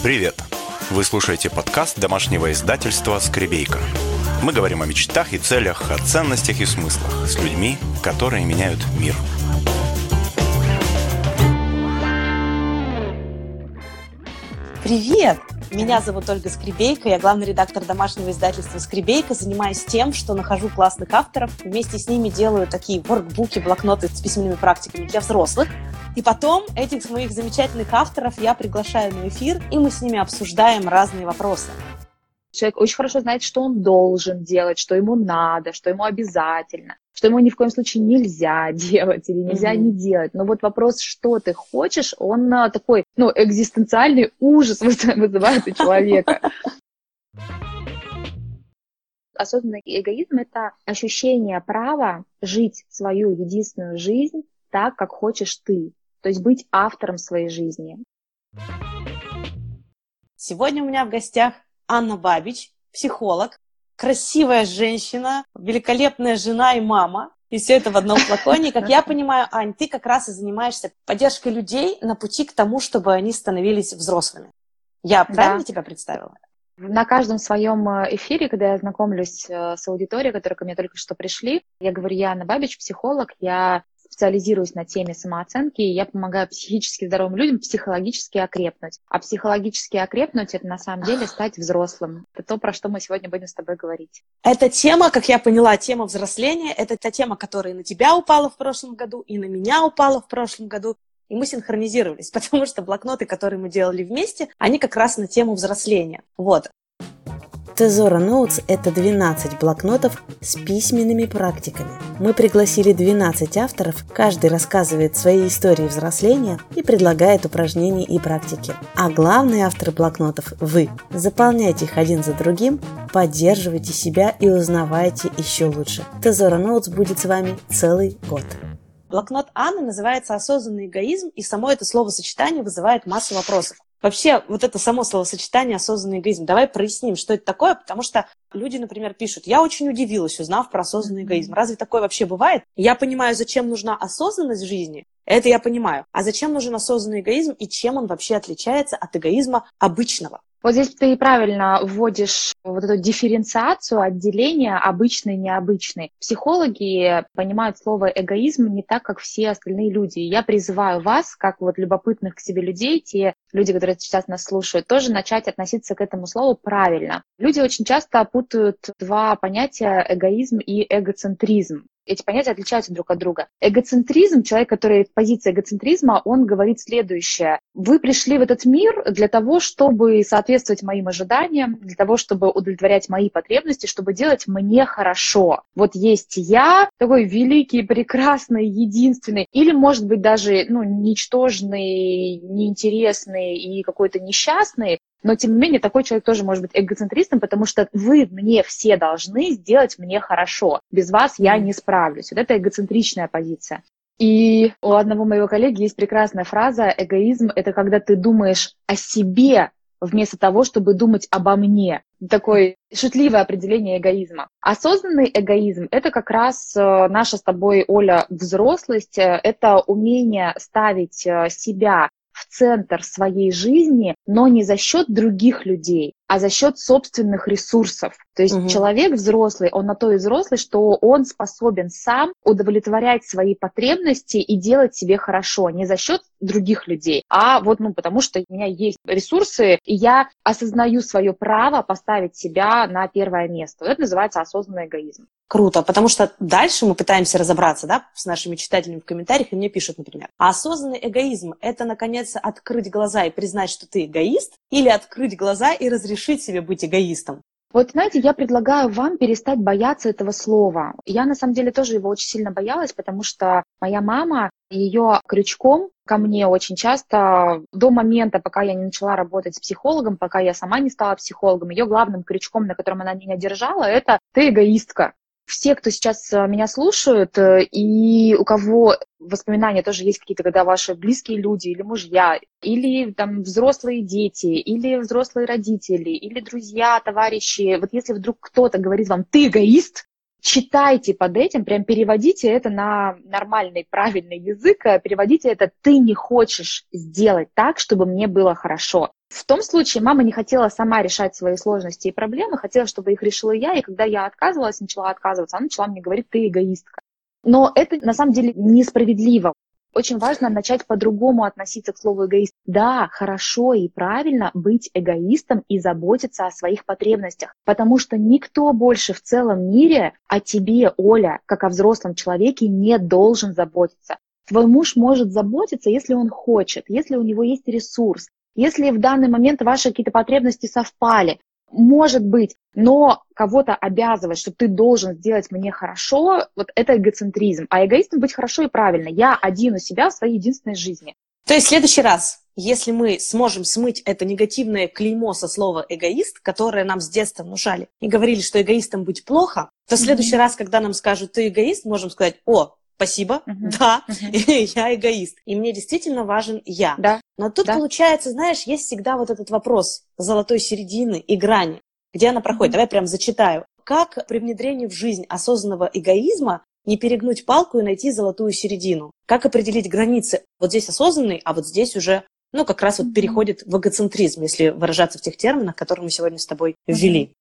Привет! Вы слушаете подкаст домашнего издательства «Скребейка». Мы говорим о мечтах и целях, о ценностях и смыслах с людьми, которые меняют мир. Привет! Меня зовут Ольга Скребейка, я главный редактор домашнего издательства «Скребейка», занимаюсь тем, что нахожу классных авторов, вместе с ними делаю такие воркбуки, блокноты с письменными практиками для взрослых. И потом этих моих замечательных авторов я приглашаю на эфир, и мы с ними обсуждаем разные вопросы. Человек очень хорошо знает, что он должен делать, что ему надо, что ему обязательно, что ему ни в коем случае нельзя делать или нельзя mm-hmm. не делать. Но вот вопрос, что ты хочешь, он а, такой, ну, экзистенциальный ужас вызывает у человека. Осознанный эгоизм – это ощущение права жить свою единственную жизнь так, как хочешь ты. То есть быть автором своей жизни. Сегодня у меня в гостях Анна Бабич, психолог, красивая женщина, великолепная жена и мама. И все это в одном флаконе. Как я понимаю, Ань, ты как раз и занимаешься поддержкой людей на пути к тому, чтобы они становились взрослыми. Я правильно да. тебя представила? На каждом своем э, эфире, когда я знакомлюсь э, с аудиторией, которая ко мне только что пришли, я говорю, я Анна Бабич, психолог, я специализируюсь на теме самооценки, и я помогаю психически здоровым людям психологически окрепнуть. А психологически окрепнуть — это на самом деле стать взрослым. Это то, про что мы сегодня будем с тобой говорить. Эта тема, как я поняла, тема взросления, это та тема, которая на тебя упала в прошлом году, и на меня упала в прошлом году. И мы синхронизировались, потому что блокноты, которые мы делали вместе, они как раз на тему взросления. Вот. Тезора Notes – это 12 блокнотов с письменными практиками. Мы пригласили 12 авторов, каждый рассказывает свои истории взросления и предлагает упражнения и практики. А главные авторы блокнотов – вы. Заполняйте их один за другим, поддерживайте себя и узнавайте еще лучше. Тезора Notes будет с вами целый год. Блокнот Анны называется «Осознанный эгоизм», и само это словосочетание вызывает массу вопросов. Вообще, вот это само словосочетание осознанный эгоизм. Давай проясним, что это такое, потому что люди, например, пишут, я очень удивилась, узнав про осознанный эгоизм. Разве такое вообще бывает? Я понимаю, зачем нужна осознанность в жизни, это я понимаю. А зачем нужен осознанный эгоизм и чем он вообще отличается от эгоизма обычного? Вот здесь ты правильно вводишь вот эту дифференциацию, отделение обычный необычный. Психологи понимают слово эгоизм не так, как все остальные люди. Я призываю вас, как вот любопытных к себе людей, те люди, которые сейчас нас слушают, тоже начать относиться к этому слову правильно. Люди очень часто путают два понятия эгоизм и эгоцентризм эти понятия отличаются друг от друга. Эгоцентризм, человек, который в позиции эгоцентризма, он говорит следующее. Вы пришли в этот мир для того, чтобы соответствовать моим ожиданиям, для того, чтобы удовлетворять мои потребности, чтобы делать мне хорошо. Вот есть я, такой великий, прекрасный, единственный, или, может быть, даже ну, ничтожный, неинтересный и какой-то несчастный, но, тем не менее, такой человек тоже может быть эгоцентристом, потому что вы мне все должны сделать мне хорошо. Без вас я не справлюсь. Вот это эгоцентричная позиция. И у одного моего коллеги есть прекрасная фраза «эгоизм – это когда ты думаешь о себе вместо того, чтобы думать обо мне». Такое шутливое определение эгоизма. Осознанный эгоизм – это как раз э, наша с тобой, Оля, взрослость, э, это умение ставить э, себя в центр своей жизни, но не за счет других людей, а за счет собственных ресурсов. То есть угу. человек взрослый, он на то и взрослый, что он способен сам удовлетворять свои потребности и делать себе хорошо, не за счет других людей, а вот ну потому что у меня есть ресурсы, и я осознаю свое право поставить себя на первое место. Вот это называется осознанный эгоизм. Круто, потому что дальше мы пытаемся разобраться, да, с нашими читателями в комментариях, и мне пишут, например, а осознанный эгоизм – это, наконец, открыть глаза и признать, что ты эгоист, или открыть глаза и разрешить себе быть эгоистом? Вот, знаете, я предлагаю вам перестать бояться этого слова. Я, на самом деле, тоже его очень сильно боялась, потому что моя мама, ее крючком ко мне очень часто до момента, пока я не начала работать с психологом, пока я сама не стала психологом, ее главным крючком, на котором она меня держала, это «ты эгоистка» все, кто сейчас э, меня слушают, э, и у кого воспоминания тоже есть какие-то, когда ваши близкие люди или мужья, или там взрослые дети, или взрослые родители, или друзья, товарищи, вот если вдруг кто-то говорит вам «ты эгоист», читайте под этим, прям переводите это на нормальный, правильный язык, э, переводите это «ты не хочешь сделать так, чтобы мне было хорошо». В том случае мама не хотела сама решать свои сложности и проблемы, хотела, чтобы их решила я, и когда я отказывалась, начала отказываться, она начала мне говорить, ты эгоистка. Но это на самом деле несправедливо. Очень важно начать по-другому относиться к слову эгоист. Да, хорошо и правильно быть эгоистом и заботиться о своих потребностях, потому что никто больше в целом мире о тебе, Оля, как о взрослом человеке, не должен заботиться. Твой муж может заботиться, если он хочет, если у него есть ресурс, если в данный момент ваши какие-то потребности совпали, может быть, но кого-то обязывать, что ты должен сделать мне хорошо, вот это эгоцентризм. А эгоистом быть хорошо и правильно. Я один у себя в своей единственной жизни. То есть в следующий раз, если мы сможем смыть это негативное клеймо со слова эгоист, которое нам с детства внушали, и говорили, что эгоистом быть плохо, то в следующий mm-hmm. раз, когда нам скажут, ты эгоист, можем сказать, о, спасибо, uh-huh. да, uh-huh. я эгоист. И мне действительно важен я. Да. Но тут да. получается, знаешь, есть всегда вот этот вопрос золотой середины и грани. Где она проходит? Давай прям зачитаю. Как при внедрении в жизнь осознанного эгоизма не перегнуть палку и найти золотую середину? Как определить границы? Вот здесь осознанный, а вот здесь уже, ну, как раз вот переходит в эгоцентризм, если выражаться в тех терминах, которые мы сегодня с тобой ввели.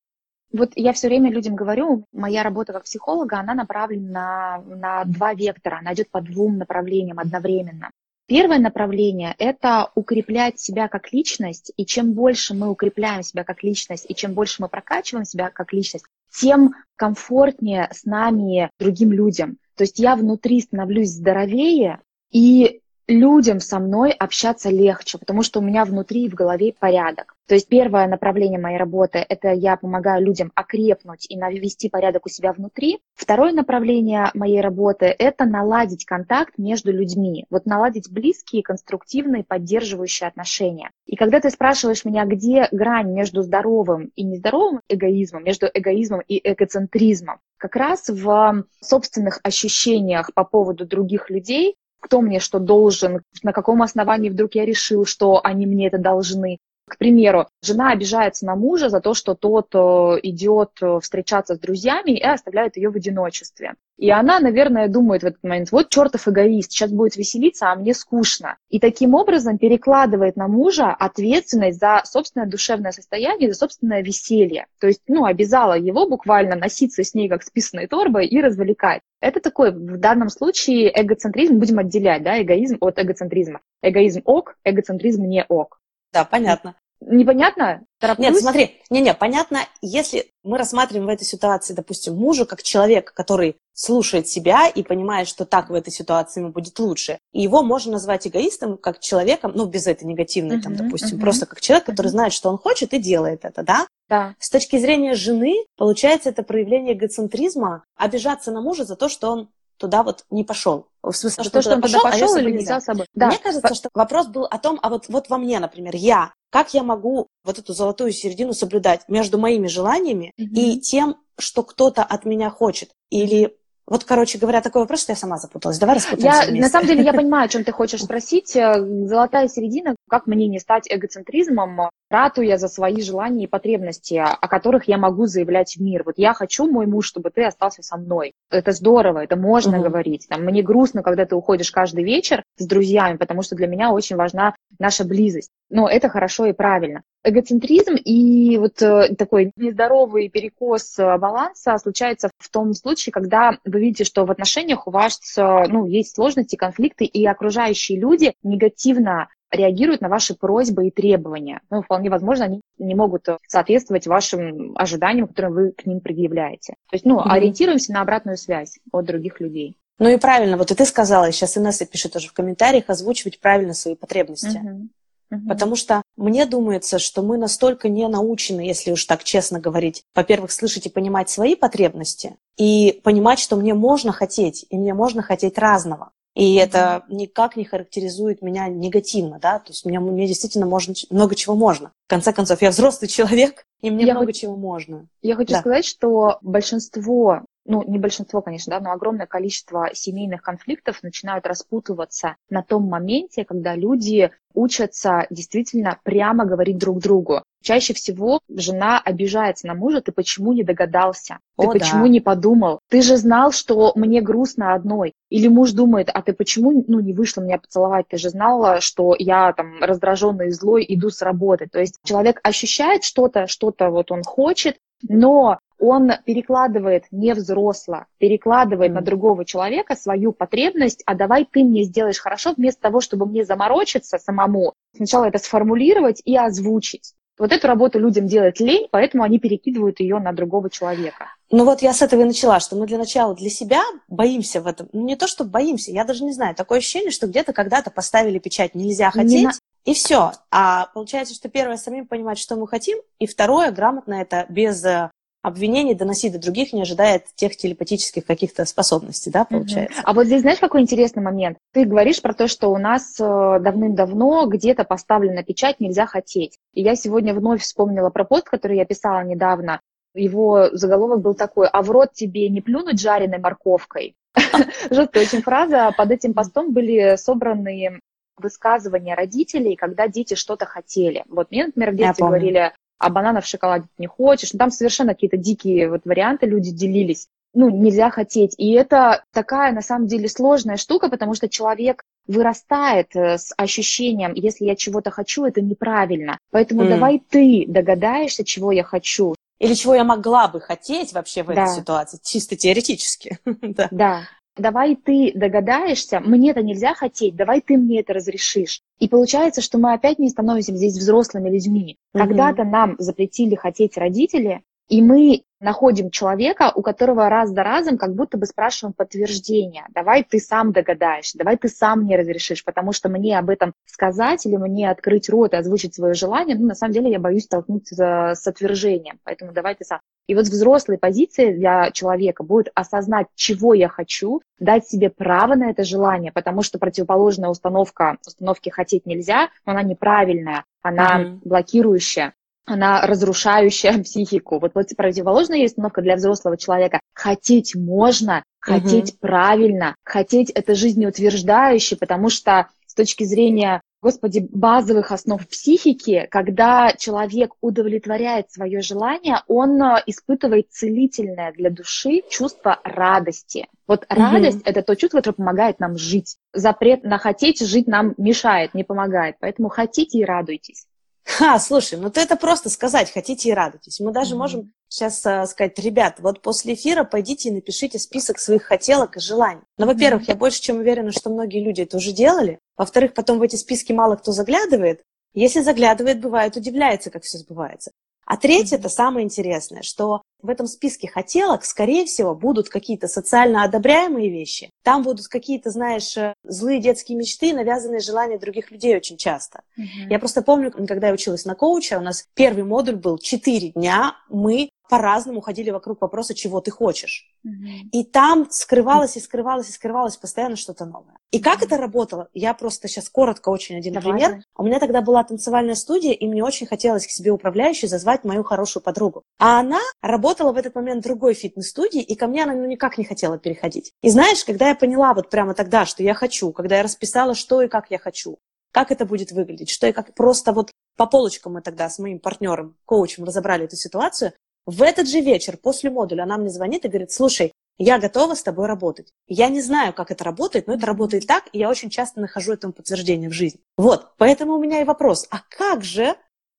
Вот я все время людям говорю, моя работа как психолога, она направлена на, на два вектора, она идет по двум направлениям одновременно. Первое направление – это укреплять себя как личность, и чем больше мы укрепляем себя как личность, и чем больше мы прокачиваем себя как личность, тем комфортнее с нами другим людям. То есть я внутри становлюсь здоровее, и людям со мной общаться легче, потому что у меня внутри и в голове порядок. То есть первое направление моей работы – это я помогаю людям окрепнуть и навести порядок у себя внутри. Второе направление моей работы – это наладить контакт между людьми. Вот наладить близкие, конструктивные, поддерживающие отношения. И когда ты спрашиваешь меня, где грань между здоровым и нездоровым эгоизмом, между эгоизмом и эгоцентризмом, как раз в собственных ощущениях по поводу других людей кто мне что должен, на каком основании вдруг я решил, что они мне это должны. К примеру, жена обижается на мужа за то, что тот э, идет э, встречаться с друзьями и оставляет ее в одиночестве. И она, наверное, думает в этот момент, вот чертов эгоист, сейчас будет веселиться, а мне скучно. И таким образом перекладывает на мужа ответственность за собственное душевное состояние, за собственное веселье. То есть, ну, обязала его буквально носиться с ней как с писаной торбой и развлекать. Это такой, в данном случае, эгоцентризм, будем отделять, да, эгоизм от эгоцентризма. Эгоизм ок, эгоцентризм не ок. Да, понятно. Непонятно? Тороплюсь? Нет, смотри, не-не, понятно, если мы рассматриваем в этой ситуации, допустим, мужа как человека, который слушает себя и понимает, что так в этой ситуации ему будет лучше. И его можно назвать эгоистом как человеком, ну, без этой негативной, uh-huh, там, допустим, uh-huh. просто как человек, который uh-huh. знает, что он хочет и делает это, да? Да. С точки зрения жены, получается, это проявление эгоцентризма, обижаться на мужа за то, что он туда вот не пошел. В смысле, что, что он туда пошел, пошел а или не взял с собой. Да. Мне кажется, что вопрос был о том, а вот, вот во мне, например, я, как я могу вот эту золотую середину соблюдать между моими желаниями mm-hmm. и тем, что кто-то от меня хочет. Или вот, короче говоря, такой вопрос, что я сама запуталась. Давай распутаемся я, На самом деле я понимаю, о чем ты хочешь спросить. Э, золотая середина, как мне не стать эгоцентризмом, ратуя за свои желания и потребности, о которых я могу заявлять в мир. Вот я хочу, мой муж, чтобы ты остался со мной. Это здорово, это можно угу. говорить. Там, мне грустно, когда ты уходишь каждый вечер с друзьями, потому что для меня очень важна наша близость. Но это хорошо и правильно эгоцентризм и вот э, такой нездоровый перекос э, баланса случается в том случае, когда вы видите, что в отношениях у вас э, ну, есть сложности, конфликты, и окружающие люди негативно реагируют на ваши просьбы и требования. Ну, вполне возможно, они не могут соответствовать вашим ожиданиям, которые вы к ним предъявляете. То есть, ну, mm-hmm. ориентируемся на обратную связь от других людей. Ну и правильно, вот и ты сказала, сейчас Инесса пишет тоже в комментариях, озвучивать правильно свои потребности. Mm-hmm. Угу. Потому что мне думается, что мы настолько не научены, если уж так честно говорить, во-первых, слышать и понимать свои потребности, и понимать, что мне можно хотеть, и мне можно хотеть разного. И это никак не характеризует меня негативно, да, то есть мне, мне действительно можно, много чего можно. В конце концов, я взрослый человек, и мне я много хоть, чего можно. Я хочу да. сказать, что большинство ну, не большинство, конечно, да, но огромное количество семейных конфликтов начинают распутываться на том моменте, когда люди учатся действительно прямо говорить друг другу. Чаще всего жена обижается на мужа, ты почему не догадался? Ты О, почему да. не подумал? Ты же знал, что мне грустно одной. Или муж думает, а ты почему ну, не вышла меня поцеловать? Ты же знала, что я там раздраженный и злой иду с работы. То есть человек ощущает что-то, что-то вот он хочет, но он перекладывает не взросло, перекладывает Mm. на другого человека свою потребность, а давай ты мне сделаешь хорошо, вместо того, чтобы мне заморочиться самому, сначала это сформулировать и озвучить. Вот эту работу людям делать лень, поэтому они перекидывают ее на другого человека. Ну вот я с этого и начала, что мы для начала для себя боимся в этом. Ну не то, что боимся, я даже не знаю. Такое ощущение, что где-то когда-то поставили печать «нельзя Не хотеть», на- и все. А получается, что первое, самим понимать, что мы хотим, и второе, грамотно это без э, обвинений доносить до других, не ожидая тех телепатических каких-то способностей, да, получается? А вот здесь знаешь, какой интересный момент? Ты говоришь про то, что у нас э, давным-давно где-то поставлена печать «нельзя хотеть». И я сегодня вновь вспомнила про пост, который я писала недавно. Его заголовок был такой «А в рот тебе не плюнуть жареной морковкой?» Жесткая очень фраза. Под этим постом были собраны высказывания родителей, когда дети что-то хотели. Вот мне, например, в детстве говорили, а бананов в шоколаде ты не хочешь. Ну, там совершенно какие-то дикие вот варианты люди делились. Ну, нельзя хотеть. И это такая, на самом деле, сложная штука, потому что человек вырастает э, с ощущением, если я чего-то хочу, это неправильно. Поэтому М. давай ты догадаешься, чего я хочу. Или чего я могла бы хотеть вообще в Да. этой ситуации, чисто теоретически. Да. Да. Давай ты догадаешься, мне-то нельзя хотеть, давай ты мне это разрешишь. И получается, что мы опять не становимся здесь взрослыми людьми. Когда-то нам запретили хотеть родители, и мы находим человека, у которого раз за разом как будто бы спрашиваем подтверждение. Давай ты сам догадаешься, давай ты сам мне разрешишь, потому что мне об этом сказать или мне открыть рот и озвучить свое желание, ну, на самом деле я боюсь столкнуться с отвержением, поэтому давай ты сам. И вот взрослой позиции для человека будет осознать, чего я хочу, дать себе право на это желание, потому что противоположная установка, установки хотеть нельзя, она неправильная, она Мгм. блокирующая, она разрушающая психику. Вот, противоположная есть установка для взрослого человека. Хотеть можно, хотеть правильно, хотеть это жизнеутверждающе, потому что с точки зрения Господи, базовых основ психики, когда человек удовлетворяет свое желание, он э, испытывает целительное для души чувство радости. Вот Мгм. радость это то чувство, которое помогает нам жить. Запрет на хотеть жить нам мешает, не помогает. Поэтому хотите и радуйтесь. Ха, слушай, ну ты это просто сказать, хотите и радуйтесь. Мы даже Мгм. можем сейчас а, сказать, ребят, вот после эфира пойдите и напишите список своих хотелок и желаний. Но, во-первых, я больше чем уверена, что многие люди это уже делали. Во-вторых, потом в эти списки мало кто заглядывает. Если заглядывает, бывает, удивляется, как все сбывается. А третье, это самое интересное, что в этом списке хотелок, скорее всего, будут какие-то социально одобряемые вещи. Там будут какие-то, знаешь, э, злые детские мечты, навязанные желания других людей очень часто. Я просто помню, когда я училась на коуча, у нас первый модуль был 4 дня, мы по-разному ходили вокруг вопроса, чего ты хочешь. Мгм. И там скрывалось и скрывалось и скрывалось постоянно что-то новое. И как Мгм. это работало? Я просто сейчас коротко очень один Давай, пример. У меня тогда была танцевальная студия, и мне очень хотелось к себе управляющей зазвать мою хорошую подругу. А она работала в этот момент в другой фитнес-студии, и ко мне она ну, никак не хотела переходить. И знаешь, когда я поняла вот прямо тогда, что я хочу, когда я расписала, что и как я хочу, как это будет выглядеть, что и как просто вот по полочкам мы тогда с моим партнером, коучем разобрали эту ситуацию, в этот же вечер после модуля она мне звонит и говорит, слушай, я готова с тобой работать. Я не знаю, как это работает, но это работает так, и я очень часто нахожу этому подтверждение в жизни. Вот, поэтому у меня и вопрос, а как же,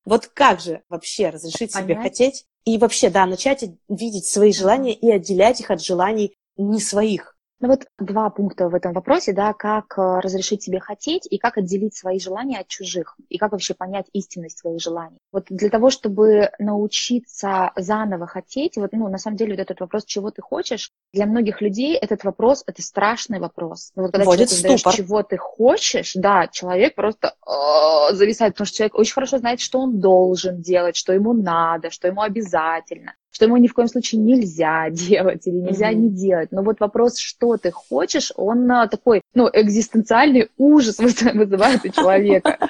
вот как же вообще разрешить себе Понять. хотеть и вообще, да, начать видеть свои желания и отделять их от желаний не своих? Ну вот два пункта в этом вопросе, да, как э, разрешить себе хотеть и как отделить свои желания от чужих, и как вообще понять истинность своих желаний. Вот для того, чтобы научиться заново хотеть, вот, ну, на самом деле, вот этот вопрос, чего ты хочешь, для многих людей этот вопрос, это страшный вопрос. Но вот когда Вводит человеку задаешь, чего ты хочешь, да, человек просто э, зависает, потому что человек очень хорошо знает, что он должен делать, что ему надо, что ему обязательно что ему ни в коем случае нельзя делать или нельзя Мгм. не делать. Но вот вопрос, что ты хочешь, он а, такой, ну, экзистенциальный ужас выз- вызывает у человека.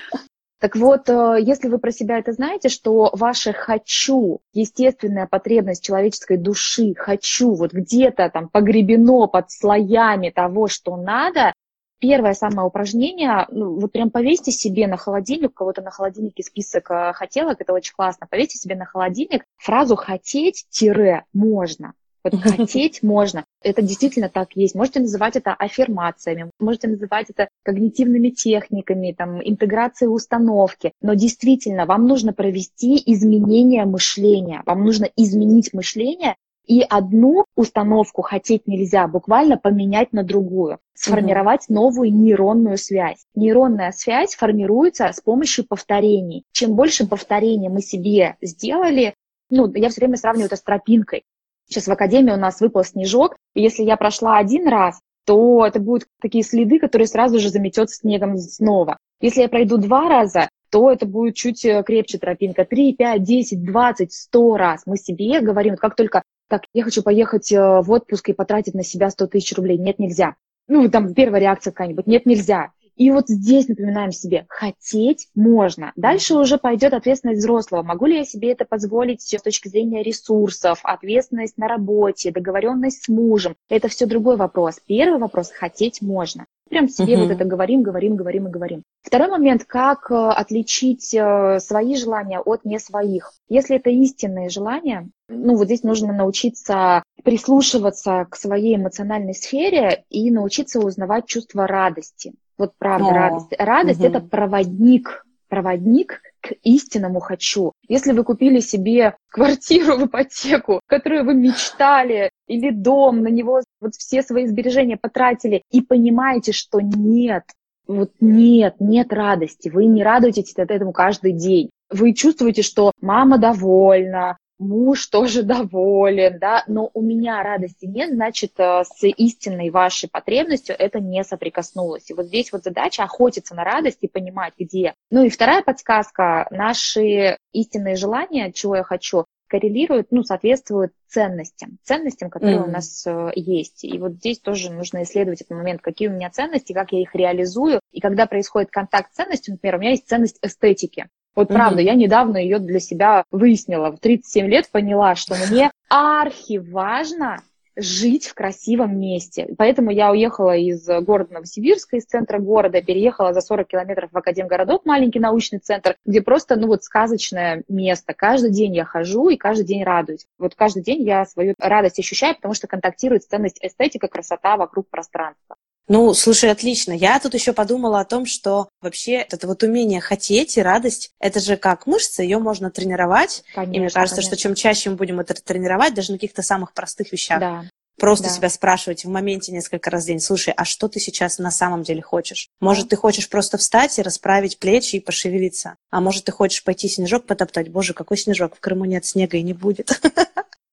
Так вот, э, если вы про себя это знаете, что ваше «хочу», естественная потребность человеческой души, «хочу», вот где-то там погребено под слоями того, что надо, первое самое упражнение, ну, вот прям повесьте себе на холодильник, у кого-то на холодильнике список э, хотелок, это очень классно, повесьте себе на холодильник фразу «хотеть-можно». Вот хотеть можно. Это действительно так есть. Можете называть это аффирмациями, можете называть это когнитивными техниками, там, интеграцией установки. Но действительно, вам нужно провести изменение мышления. Вам нужно изменить мышление и одну установку хотеть нельзя, буквально поменять на другую, сформировать угу. новую нейронную связь. Нейронная связь формируется с помощью повторений. Чем больше повторений мы себе сделали, ну, я все время сравниваю это с тропинкой. Сейчас в академии у нас выпал снежок, и если я прошла один раз, то это будут такие следы, которые сразу же заметет снегом снова. Если я пройду два раза, то это будет чуть э, крепче тропинка. Три, пять, десять, двадцать, сто раз мы себе говорим, как только так, я хочу поехать э, в отпуск и потратить на себя 100 тысяч рублей. Нет, нельзя. Ну, там первая реакция какая-нибудь. Нет, нельзя. И вот здесь напоминаем себе, хотеть можно. Дальше уже пойдет ответственность взрослого. Могу ли я себе это позволить с точки зрения ресурсов, ответственность на работе, договоренность с мужем? Это все другой вопрос. Первый вопрос – хотеть можно. Прям себе uh-huh. вот это говорим, говорим, говорим и говорим. Второй момент, как э, отличить э, свои желания от не своих. Если это истинные желания, ну вот здесь нужно научиться прислушиваться к своей эмоциональной сфере и научиться узнавать чувство радости. Вот правда, О. радость. Радость угу. это проводник, проводник к истинному хочу. Если вы купили себе квартиру в ипотеку, которую вы мечтали, или дом, на него вот все свои сбережения потратили, и понимаете, что нет, вот нет, нет радости, вы не радуетесь от этому каждый день. Вы чувствуете, что мама довольна, муж тоже доволен, да, но у меня радости нет, значит, э, с истинной вашей потребностью это не соприкоснулось. И вот здесь вот задача охотиться на радость и понимать, где. Ну и вторая подсказка, наши истинные желания, чего я хочу, коррелируют, ну, соответствуют ценностям, ценностям, которые mm. у нас э, есть. И вот здесь тоже нужно исследовать этот момент, какие у меня ценности, как я их реализую. И когда происходит контакт с ценностью, например, у меня есть ценность эстетики. Вот правда, я недавно ее для себя выяснила. В 37 лет поняла, что мне архи важно жить в красивом месте. Поэтому я уехала из города Новосибирска, из центра города, переехала за 40 километров в Академгородок, маленький научный центр, где просто, ну вот, сказочное место. Каждый день я хожу и каждый день радуюсь. Вот каждый день я свою радость ощущаю, потому что контактирует ценность эстетика, красота вокруг пространства. Ну, слушай, отлично. Я тут еще подумала о том, что вообще это вот умение хотеть и радость, это же как мышца, ее можно тренировать. Конечно, и мне кажется, конечно. что чем чаще мы будем это тренировать, даже на каких-то самых простых вещах, да. Просто да. себя спрашивать в моменте несколько раз в день, слушай, а что ты сейчас на самом деле хочешь? Может, ты хочешь просто встать и расправить плечи и пошевелиться? А может, ты хочешь пойти снежок потоптать? Боже, какой снежок? В Крыму нет снега и не будет.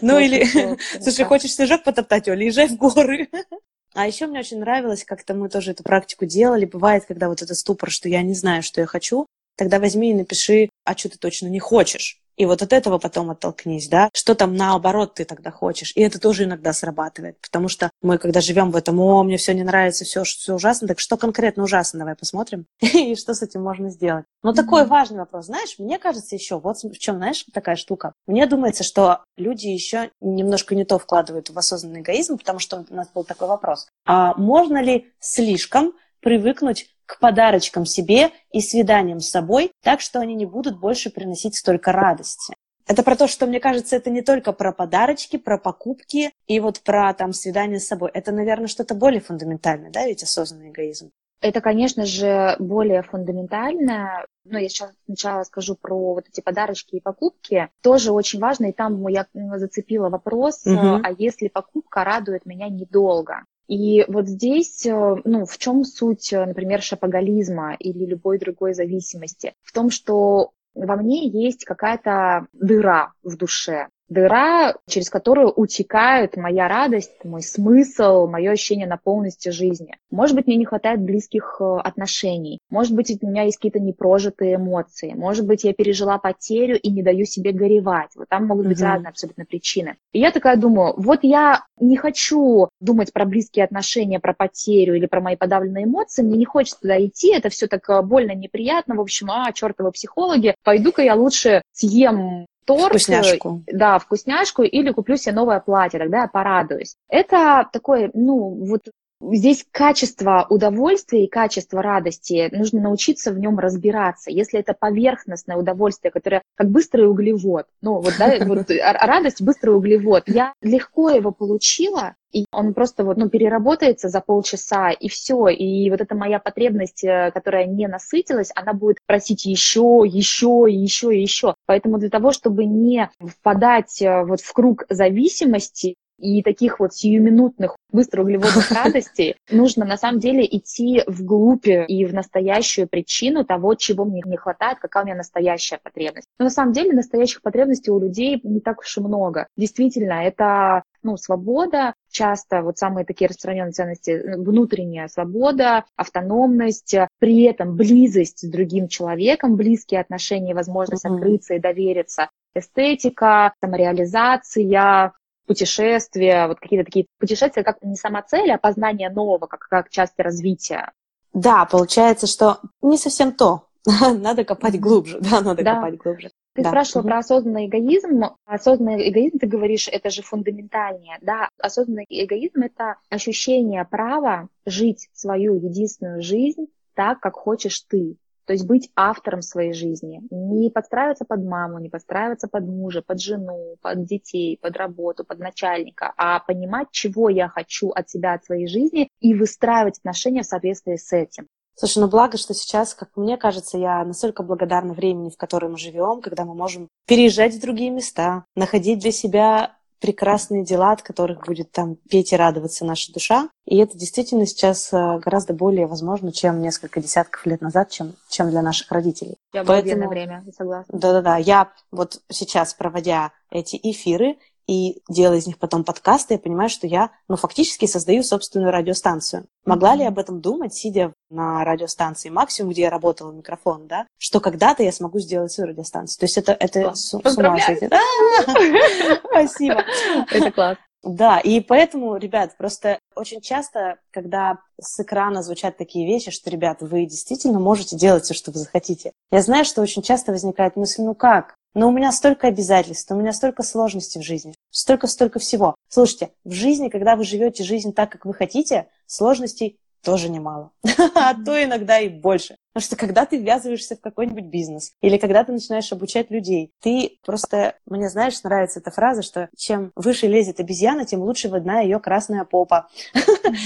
Ну или, слушай, хочешь снежок потоптать, Оля, езжай в горы. А еще мне очень нравилось, как-то мы тоже эту практику делали. Бывает, когда вот этот ступор, что я не знаю, что я хочу, тогда возьми и напиши, а что ты точно не хочешь. И вот от этого потом оттолкнись, да, что там наоборот ты тогда хочешь. И это тоже иногда срабатывает, потому что мы, когда живем в этом, о, мне все не нравится, все, все ужасно, так что конкретно ужасно, давай посмотрим, и что с этим можно сделать. Но mm-hmm. такой важный вопрос, знаешь, мне кажется еще, вот в чем, знаешь, такая штука. Мне думается, что люди еще немножко не то вкладывают в осознанный эгоизм, потому что у нас был такой вопрос. А можно ли слишком привыкнуть к подарочкам себе и свиданиям с собой, так что они не будут больше приносить столько радости. Это про то, что, мне кажется, это не только про подарочки, про покупки и вот про там свидание с собой. Это, наверное, что-то более фундаментальное, да, ведь осознанный эгоизм? Это, конечно же, более фундаментально. Но я сейчас сначала скажу про вот эти подарочки и покупки. Тоже очень важно, и там я зацепила вопрос, угу. а если покупка радует меня недолго? И вот здесь, э, ну, в чем суть, э, например, шапоголизма или любой другой зависимости? В том, что во мне есть какая-то дыра в душе. Дыра, через которую утекает моя радость, мой смысл, мое ощущение наполненности жизни. Может быть, мне не хватает близких э, отношений, может быть, у меня есть какие-то непрожитые эмоции, может быть, я пережила потерю и не даю себе горевать. Вот там могут быть mm-hmm. разные абсолютно причины. И я такая думаю, вот я не хочу думать про близкие отношения, про потерю или про мои подавленные эмоции, мне не хочется туда идти, это все так э, больно, неприятно, в общем, а, чертовы психологи, пойду-ка я лучше съем торт, вкусняшку. да, вкусняшку, или куплю себе новое платье, тогда я порадуюсь. Это такой, ну, вот Здесь качество удовольствия и качество радости, нужно научиться в нем разбираться. Если это поверхностное удовольствие, которое как быстрый углевод, ну вот, да, вот радость быстрый углевод, я легко его получила, и он просто вот, ну, переработается за полчаса, и все. И вот эта моя потребность, э, которая не насытилась, она будет просить еще, еще, еще, еще. Поэтому для того, чтобы не впадать э, вот в круг зависимости, и таких вот сиюминутных быстроуглеводных радостей нужно на самом деле идти вглубь и в настоящую причину того, чего мне не хватает, какая у меня настоящая потребность. Но на самом деле настоящих потребностей у людей не так уж и много. Действительно, это ну, свобода, часто вот самые такие распространенные ценности, внутренняя свобода, автономность, при этом близость с другим человеком, близкие отношения, возможность mm-hmm. открыться и довериться, эстетика, самореализация, путешествия, вот какие-то такие путешествия как не сама цель, а познание нового, как, как часть развития. Да, получается, что не совсем то. надо копать глубже, да, надо да. копать глубже. Ты да. спрашивала про осознанный эгоизм. Осознанный эгоизм, ты говоришь, это же фундаментальнее. Да, осознанный эгоизм — это ощущение права жить свою единственную жизнь так, как хочешь ты. То есть быть автором своей жизни, не подстраиваться под маму, не подстраиваться под мужа, под жену, под детей, под работу, под начальника, а понимать, чего я хочу от себя, от своей жизни и выстраивать отношения в соответствии с этим. Слушай, ну благо, что сейчас, как мне кажется, я настолько благодарна времени, в котором мы живем, когда мы можем переезжать в другие места, находить для себя прекрасные дела, от которых будет там петь и радоваться наша душа. И это действительно сейчас э, гораздо более возможно, чем несколько десятков лет назад, чем, чем для наших родителей. Я Поэтому... время, согласна. Да-да-да. Я вот сейчас, проводя эти эфиры, и делая из них потом подкасты, я понимаю, что я, ну, фактически создаю собственную радиостанцию. Могла ли об этом думать, сидя на радиостанции максимум, где я работала микрофон, да, что когда-то я смогу сделать свою радиостанцию. То есть это, это с, с ума сойти. Спасибо. Это класс. Да, и поэтому, ребят, просто очень часто, когда с экрана звучат такие вещи, что, ребят, вы действительно можете делать все, что вы захотите. Я знаю, что очень часто возникает мысль, ну как? Но у меня столько обязательств, у меня столько сложностей в жизни, столько-столько всего. Слушайте, в жизни, когда вы живете жизнь так, как вы хотите, сложностей тоже немало, а то иногда и больше. Потому что когда ты ввязываешься в какой-нибудь бизнес или когда ты начинаешь обучать людей, ты просто, мне знаешь, нравится эта фраза, что чем выше лезет обезьяна, тем лучше видна ее красная попа.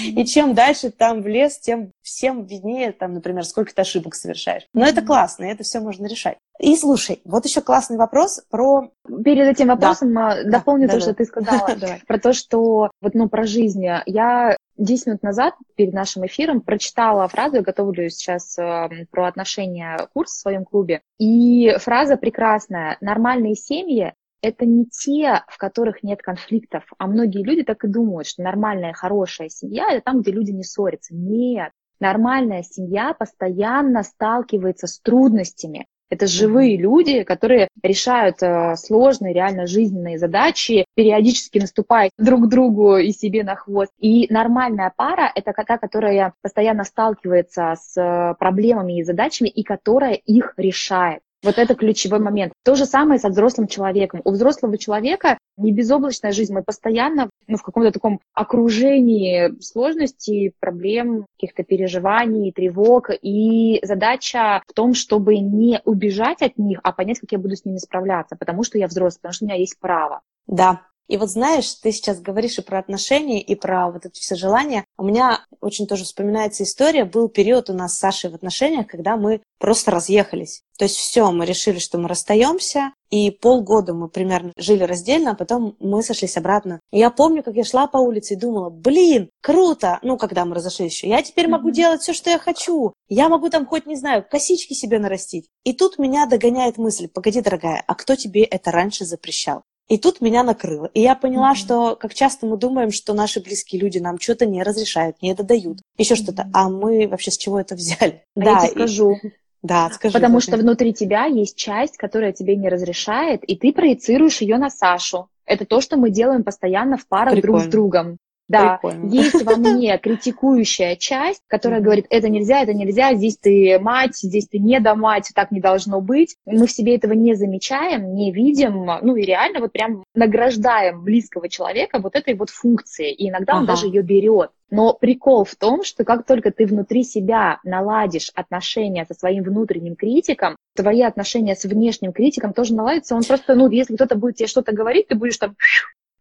И чем дальше там в лес, тем всем виднее, там, например, сколько ты ошибок совершаешь. Но это классно, это все можно решать. И слушай, вот еще классный вопрос про... Перед этим вопросом да. дополню да, то, да, что да. ты сказала, про то, что вот, ну, про жизнь. Я 10 минут назад перед нашим эфиром прочитала фразу, я готовлю сейчас э, про отношения курс в своем клубе, и фраза прекрасная. Нормальные семьи это не те, в которых нет конфликтов. А многие люди так и думают, что нормальная, хорошая семья – это там, где люди не ссорятся. Нет. Нормальная семья постоянно сталкивается с трудностями. Это живые люди, которые решают э, сложные, реально жизненные задачи, периодически наступая друг другу и себе на хвост. И нормальная пара — это та, которая постоянно сталкивается с э, проблемами и задачами, и которая их решает. Вот это ключевой момент. То же самое со взрослым человеком. У взрослого человека не безоблачная жизнь, мы постоянно ну, в каком-то таком окружении сложностей, проблем, каких-то переживаний, тревог. И задача в том, чтобы не убежать от них, а понять, как я буду с ними справляться, потому что я взрослый, потому что у меня есть право. Да, и вот знаешь, ты сейчас говоришь и про отношения, и про вот эти все желания. У меня очень тоже вспоминается история. Был период у нас с Сашей в отношениях, когда мы просто разъехались. То есть все, мы решили, что мы расстаемся, и полгода мы примерно жили раздельно, а потом мы сошлись обратно. И я помню, как я шла по улице и думала, блин, круто, ну, когда мы разошлись еще, я теперь могу mm-hmm. делать все, что я хочу. Я могу там хоть, не знаю, косички себе нарастить. И тут меня догоняет мысль, погоди, дорогая, а кто тебе это раньше запрещал? И тут меня накрыло. И я поняла, mm-hmm. что как часто мы думаем, что наши близкие люди нам что-то не разрешают, не это дают, еще mm-hmm. что-то. А мы вообще с чего это взяли? А да, я тебе скажу. И... Да, скажи. Потому что внутри тебя есть часть, которая тебе не разрешает, и ты проецируешь ее на Сашу. Это то, что мы делаем постоянно в парах Прикольно. друг с другом. Да, Прикольно. есть во мне критикующая часть, которая говорит, это нельзя, это нельзя, здесь ты мать, здесь ты не да мать, так не должно быть. Мы в себе этого не замечаем, не видим, ну и реально вот прям награждаем близкого человека вот этой вот функцией, и иногда ага. он даже ее берет. Но прикол в том, что как только ты внутри себя наладишь отношения со своим внутренним критиком, твои отношения с внешним критиком тоже наладятся. Он просто, ну, если кто-то будет тебе что-то говорить, ты будешь там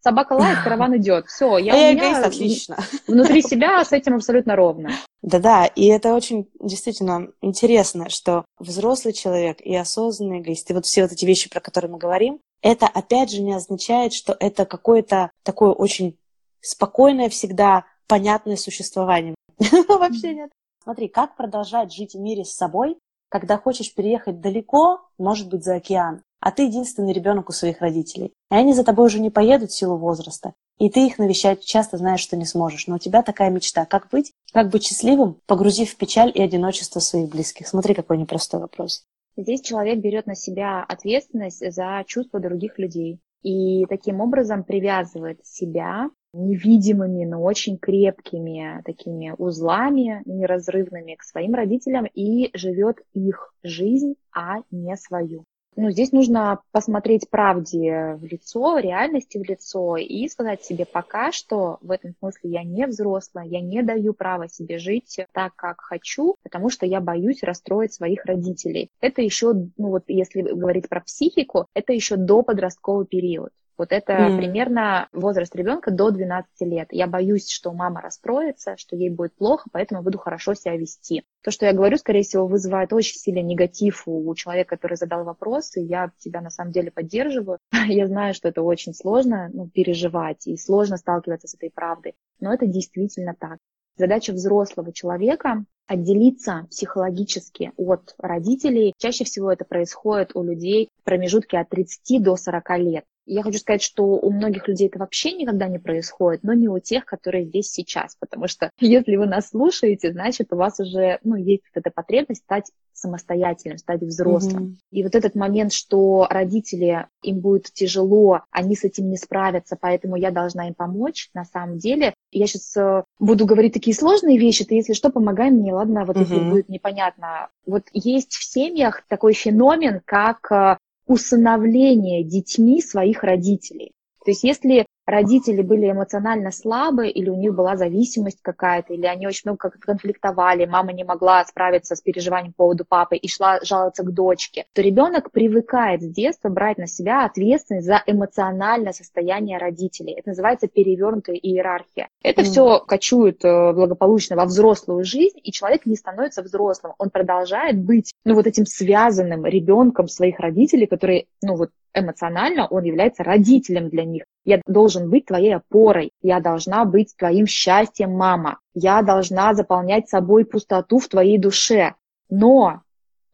собака лает, караван идет. Все, я, а я эгоист, отлично. Внутри себя с этим абсолютно ровно. Да-да, и это очень действительно интересно, что взрослый человек и осознанный эгоист, и вот все вот эти вещи, про которые мы говорим, это опять же не означает, что это какое-то такое очень спокойное всегда понятное существование. Вообще нет. Смотри, как продолжать жить в мире с собой, когда хочешь переехать далеко, может быть, за океан, а ты единственный ребенок у своих родителей. И они за тобой уже не поедут в силу возраста. И ты их навещать часто знаешь, что не сможешь. Но у тебя такая мечта. Как быть? Как быть счастливым, погрузив в печаль и одиночество своих близких? Смотри, какой непростой вопрос. Здесь человек берет на себя ответственность за чувства других людей. И таким образом привязывает себя невидимыми, но очень крепкими такими узлами неразрывными к своим родителям и живет их жизнь, а не свою ну, здесь нужно посмотреть правде в лицо, реальности в лицо и сказать себе пока что в этом смысле я не взрослая, я не даю права себе жить так, как хочу, потому что я боюсь расстроить своих родителей. Это еще, ну вот если говорить про психику, это еще до подростковый период. Вот это mm. примерно возраст ребенка до 12 лет. Я боюсь, что мама расстроится, что ей будет плохо, поэтому буду хорошо себя вести. То, что я говорю, скорее всего, вызывает очень сильный негатив у человека, который задал вопрос, и я тебя на самом деле поддерживаю. Я знаю, что это очень сложно ну, переживать и сложно сталкиваться с этой правдой, но это действительно так. Задача взрослого человека отделиться психологически от родителей. Чаще всего это происходит у людей в промежутке от 30 до 40 лет. Я хочу сказать, что у многих людей это вообще никогда не происходит, но не у тех, которые здесь сейчас, потому что если вы нас слушаете, значит, у вас уже ну, есть вот эта потребность стать самостоятельным, стать взрослым. Mm-hmm. И вот этот момент, что родители, им будет тяжело, они с этим не справятся, поэтому я должна им помочь, на самом деле, я сейчас э, буду говорить такие сложные вещи, ты, если что, помогай мне, ладно, вот mm-hmm. если будет непонятно. Вот есть в семьях такой феномен, как э, усыновление детьми своих родителей. То есть если родители были эмоционально слабы, или у них была зависимость какая-то, или они очень много конфликтовали, мама не могла справиться с переживанием по поводу папы и шла жаловаться к дочке, то ребенок привыкает с детства брать на себя ответственность за эмоциональное состояние родителей. Это называется перевернутая иерархия. Это mm. все кочует э, благополучно во взрослую жизнь, и человек не становится взрослым. Он продолжает быть, ну, вот этим связанным ребенком своих родителей, которые, ну, вот эмоционально он является родителем для них. Я должен быть твоей опорой, я должна быть твоим счастьем, мама. Я должна заполнять собой пустоту в твоей душе. Но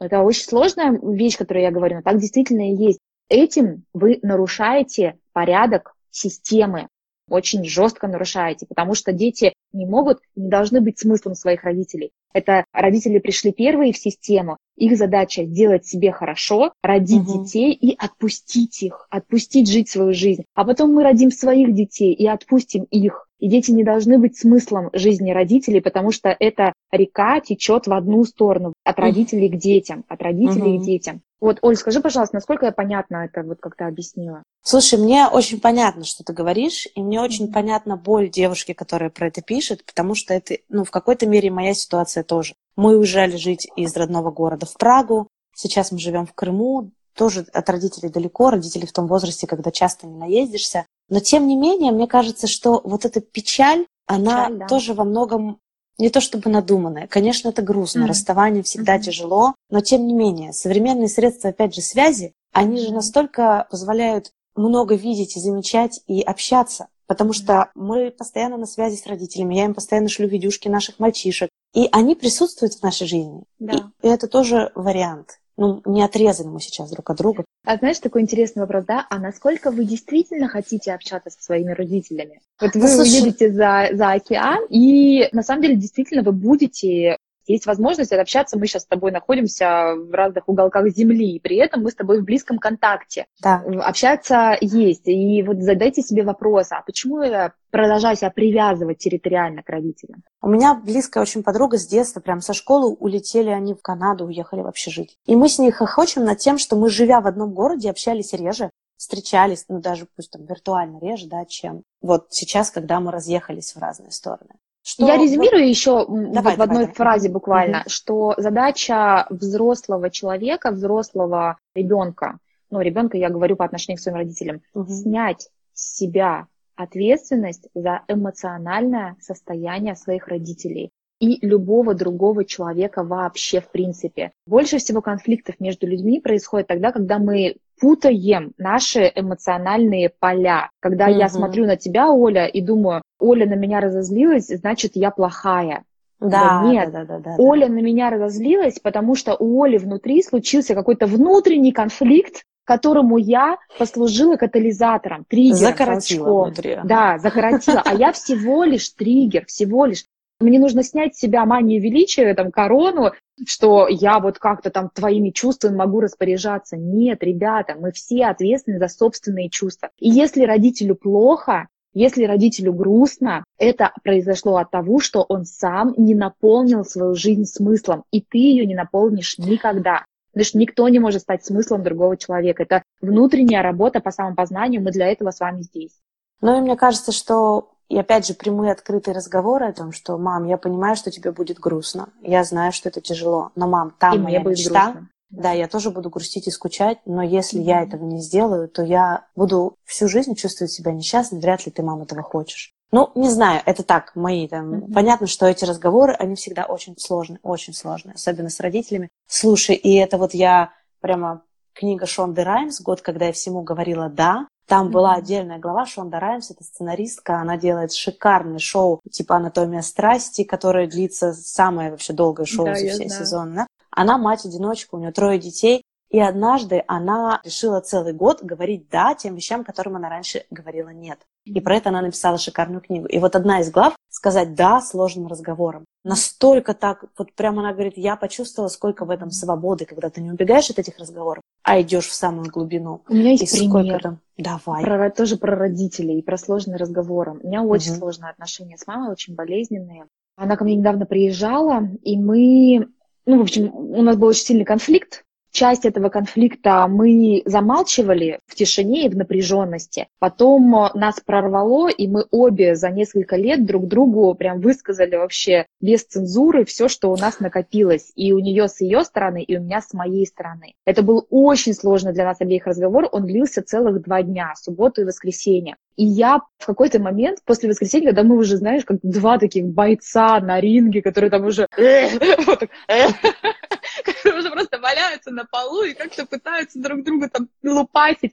это очень сложная вещь, которую я говорю, но так действительно и есть. Этим вы нарушаете порядок системы, очень жестко нарушаете, потому что дети не могут, не должны быть смыслом своих родителей. Это родители пришли первые в систему, их задача сделать себе хорошо, родить угу. детей и отпустить их, отпустить жить свою жизнь. А потом мы родим своих детей и отпустим их. И дети не должны быть смыслом жизни родителей, потому что эта река течет в одну сторону, от родителей к детям, от родителей угу. к детям. Вот, Оль, скажи, пожалуйста, насколько я понятно это вот как-то объяснила? Слушай, мне очень понятно, что ты говоришь, и мне очень понятна боль девушки, которая про это пишет, потому что это, ну, в какой-то мере моя ситуация тоже. Мы уезжали жить из родного города в Прагу, сейчас мы живем в Крыму, тоже от родителей далеко, родители в том возрасте, когда часто не наездишься. Но тем не менее, мне кажется, что вот эта печаль, она печаль, да. тоже во многом не то чтобы надуманное. Конечно, это грустно, mm-hmm. расставание всегда mm-hmm. тяжело, но тем не менее, современные средства, опять же, связи, они же настолько позволяют много видеть и замечать и общаться. Потому что мы постоянно на связи с родителями, я им постоянно шлю видюшки наших мальчишек. И они присутствуют в нашей жизни. Да. И это тоже вариант. Ну, не отрезаны мы сейчас друг от друга. А знаешь, такой интересный вопрос, да? А насколько вы действительно хотите общаться со своими родителями? Вот вы да, слушай... уедете за, за океан, и на самом деле действительно вы будете есть возможность общаться. Мы сейчас с тобой находимся в разных уголках Земли, и при этом мы с тобой в близком контакте. Да. Общаться есть. И вот задайте себе вопрос, а почему я продолжаю себя привязывать территориально к родителям? У меня близкая очень подруга с детства, прям со школы улетели они в Канаду, уехали вообще жить. И мы с ней хохочем над тем, что мы, живя в одном городе, общались реже, встречались, ну даже пусть там виртуально реже, да, чем вот сейчас, когда мы разъехались в разные стороны. Что... Я резюмирую еще давай, вот в одной давай, фразе буквально, угу. что задача взрослого человека, взрослого ребенка, ну, ребенка я говорю по отношению к своим родителям, угу. снять с себя ответственность за эмоциональное состояние своих родителей и любого другого человека вообще в принципе. Больше всего конфликтов между людьми происходит тогда, когда мы путаем наши эмоциональные поля. Когда угу. я смотрю на тебя, Оля, и думаю, Оля на меня разозлилась, значит, я плохая. Да, да нет, да, да, да, Оля на меня разозлилась, потому что у Оли внутри случился какой-то внутренний конфликт, которому я послужила катализатором, триггером. Закоротила внутри. Да, закоротила. А я всего лишь триггер, всего лишь. Мне нужно снять с себя манию величия, там, корону, что я вот как-то там твоими чувствами могу распоряжаться. Нет, ребята, мы все ответственны за собственные чувства. И если родителю плохо, если родителю грустно, это произошло от того, что он сам не наполнил свою жизнь смыслом, и ты ее не наполнишь никогда. Потому что никто не может стать смыслом другого человека. Это внутренняя работа по самопознанию, мы для этого с вами здесь. Ну и мне кажется, что и опять же прямые открытые разговоры о том, что мам, я понимаю, что тебе будет грустно, я знаю, что это тяжело, но мам, там и моя мечта, грустно. Да, я тоже буду грустить и скучать, но если я этого не сделаю, то я буду всю жизнь чувствовать себя несчастной, вряд ли ты, мам, этого хочешь. Ну, не знаю, это так, мои там. Mm-hmm. Понятно, что эти разговоры, они всегда очень сложные, очень сложные, особенно с родителями. Слушай, и это вот я прямо книга Шонды Раймс, год, когда я всему говорила «да», там mm-hmm. была отдельная глава, Шонда Раймс, это сценаристка, она делает шикарное шоу типа «Анатомия страсти», которое длится самое вообще долгое шоу да, за все сезоны. Да? Она мать-одиночка, у нее трое детей, и однажды она решила целый год говорить «да» тем вещам, которым она раньше говорила «нет». И про это она написала шикарную книгу. И вот одна из глав — сказать «да» сложным разговором. Настолько так, вот прямо она говорит, я почувствовала, сколько в этом свободы, когда ты не убегаешь от этих разговоров, а идешь в самую глубину. У меня есть и пример. Там... Давай. Про, тоже про родителей и про сложные разговоры. У меня очень угу. сложные отношения с мамой, очень болезненные. Она ко мне недавно приезжала, и мы ну, в общем, у нас был очень сильный конфликт. Часть этого конфликта мы замалчивали в тишине и в напряженности. Потом э, нас прорвало, и мы обе за несколько лет друг другу прям высказали вообще без цензуры все, что у нас накопилось. И у нее с ее стороны, и у меня с моей стороны. Это был очень сложный для нас обеих разговор. Он длился целых два дня, субботу и воскресенье. И я в какой-то момент после воскресенья, когда мы уже, знаешь, как два таких бойца на ринге, которые там уже которые уже просто валяются на полу и как-то пытаются друг друга там лупасить.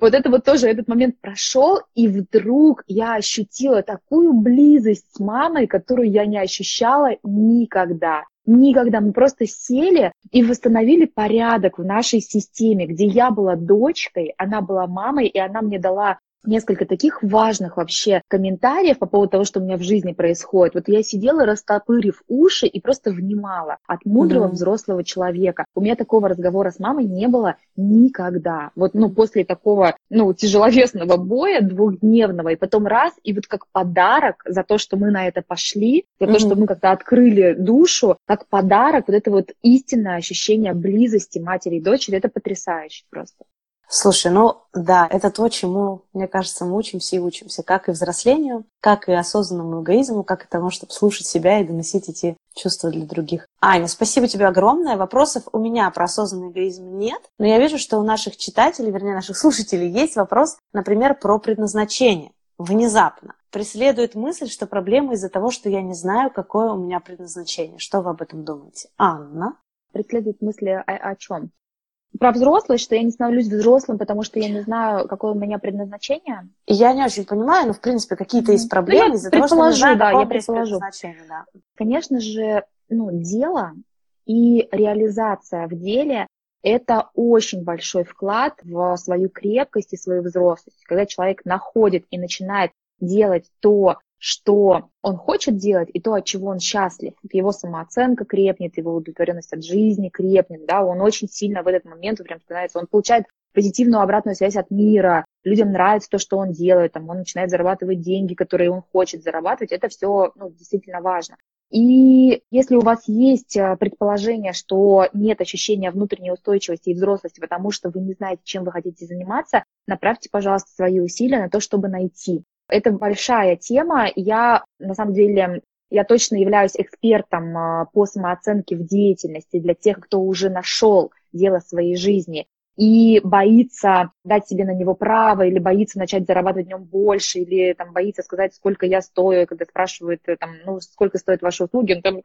Вот это вот тоже этот момент прошел, и вдруг я ощутила такую близость с мамой, которую я не ощущала никогда. Никогда мы просто сели и восстановили порядок в нашей системе, где я была дочкой, она была мамой, и она мне дала несколько таких важных вообще комментариев по поводу того, что у меня в жизни происходит. Вот я сидела, растопырив уши и просто внимала от мудрого mm-hmm. взрослого человека. У меня такого разговора с мамой не было никогда. Вот, ну, после такого, ну, тяжеловесного боя двухдневного, и потом раз, и вот как подарок за то, что мы на это пошли, за mm-hmm. то, что мы как-то открыли душу, как подарок, вот это вот истинное ощущение близости матери и дочери, это потрясающе просто. Слушай, ну да, это то, чему, мне кажется, мы учимся и учимся. Как и взрослению, как и осознанному эгоизму, как и тому, чтобы слушать себя и доносить эти чувства для других. Аня, спасибо тебе огромное. Вопросов у меня про осознанный эгоизм нет, но я вижу, что у наших читателей, вернее, наших слушателей есть вопрос, например, про предназначение. Внезапно преследует мысль, что проблема из-за того, что я не знаю, какое у меня предназначение. Что вы об этом думаете? Анна? Преследует мысли о, о чем? Про взрослость, что я не становлюсь взрослым, потому что я не знаю, какое у меня предназначение. Я не очень понимаю, но в принципе какие-то есть проблемы ну, из-за того, что не знаю, да, я предположу. Да. Конечно же, ну, дело и реализация в деле Это очень большой вклад в свою крепкость и свою взрослость. Когда человек находит и начинает делать то, что он хочет делать, и то, от чего он счастлив. Его самооценка крепнет, его удовлетворенность от жизни крепнет, да, он очень сильно в этот момент прям становится, он получает позитивную обратную связь от мира, людям нравится то, что он делает, там, он начинает зарабатывать деньги, которые он хочет зарабатывать, это все ну, действительно важно. И если у вас есть э, предположение, что нет ощущения внутренней устойчивости и взрослости, потому что вы не знаете, чем вы хотите заниматься, направьте, пожалуйста, свои усилия на то, чтобы найти. Это большая тема. Я, на самом деле, я точно являюсь экспертом э, по самооценке в деятельности для тех, кто уже нашел дело своей жизни и боится дать себе на него право, или боится начать зарабатывать в нем больше, или там боится сказать, сколько я стою, когда спрашивают, э, там, ну, сколько стоят ваши услуги, он там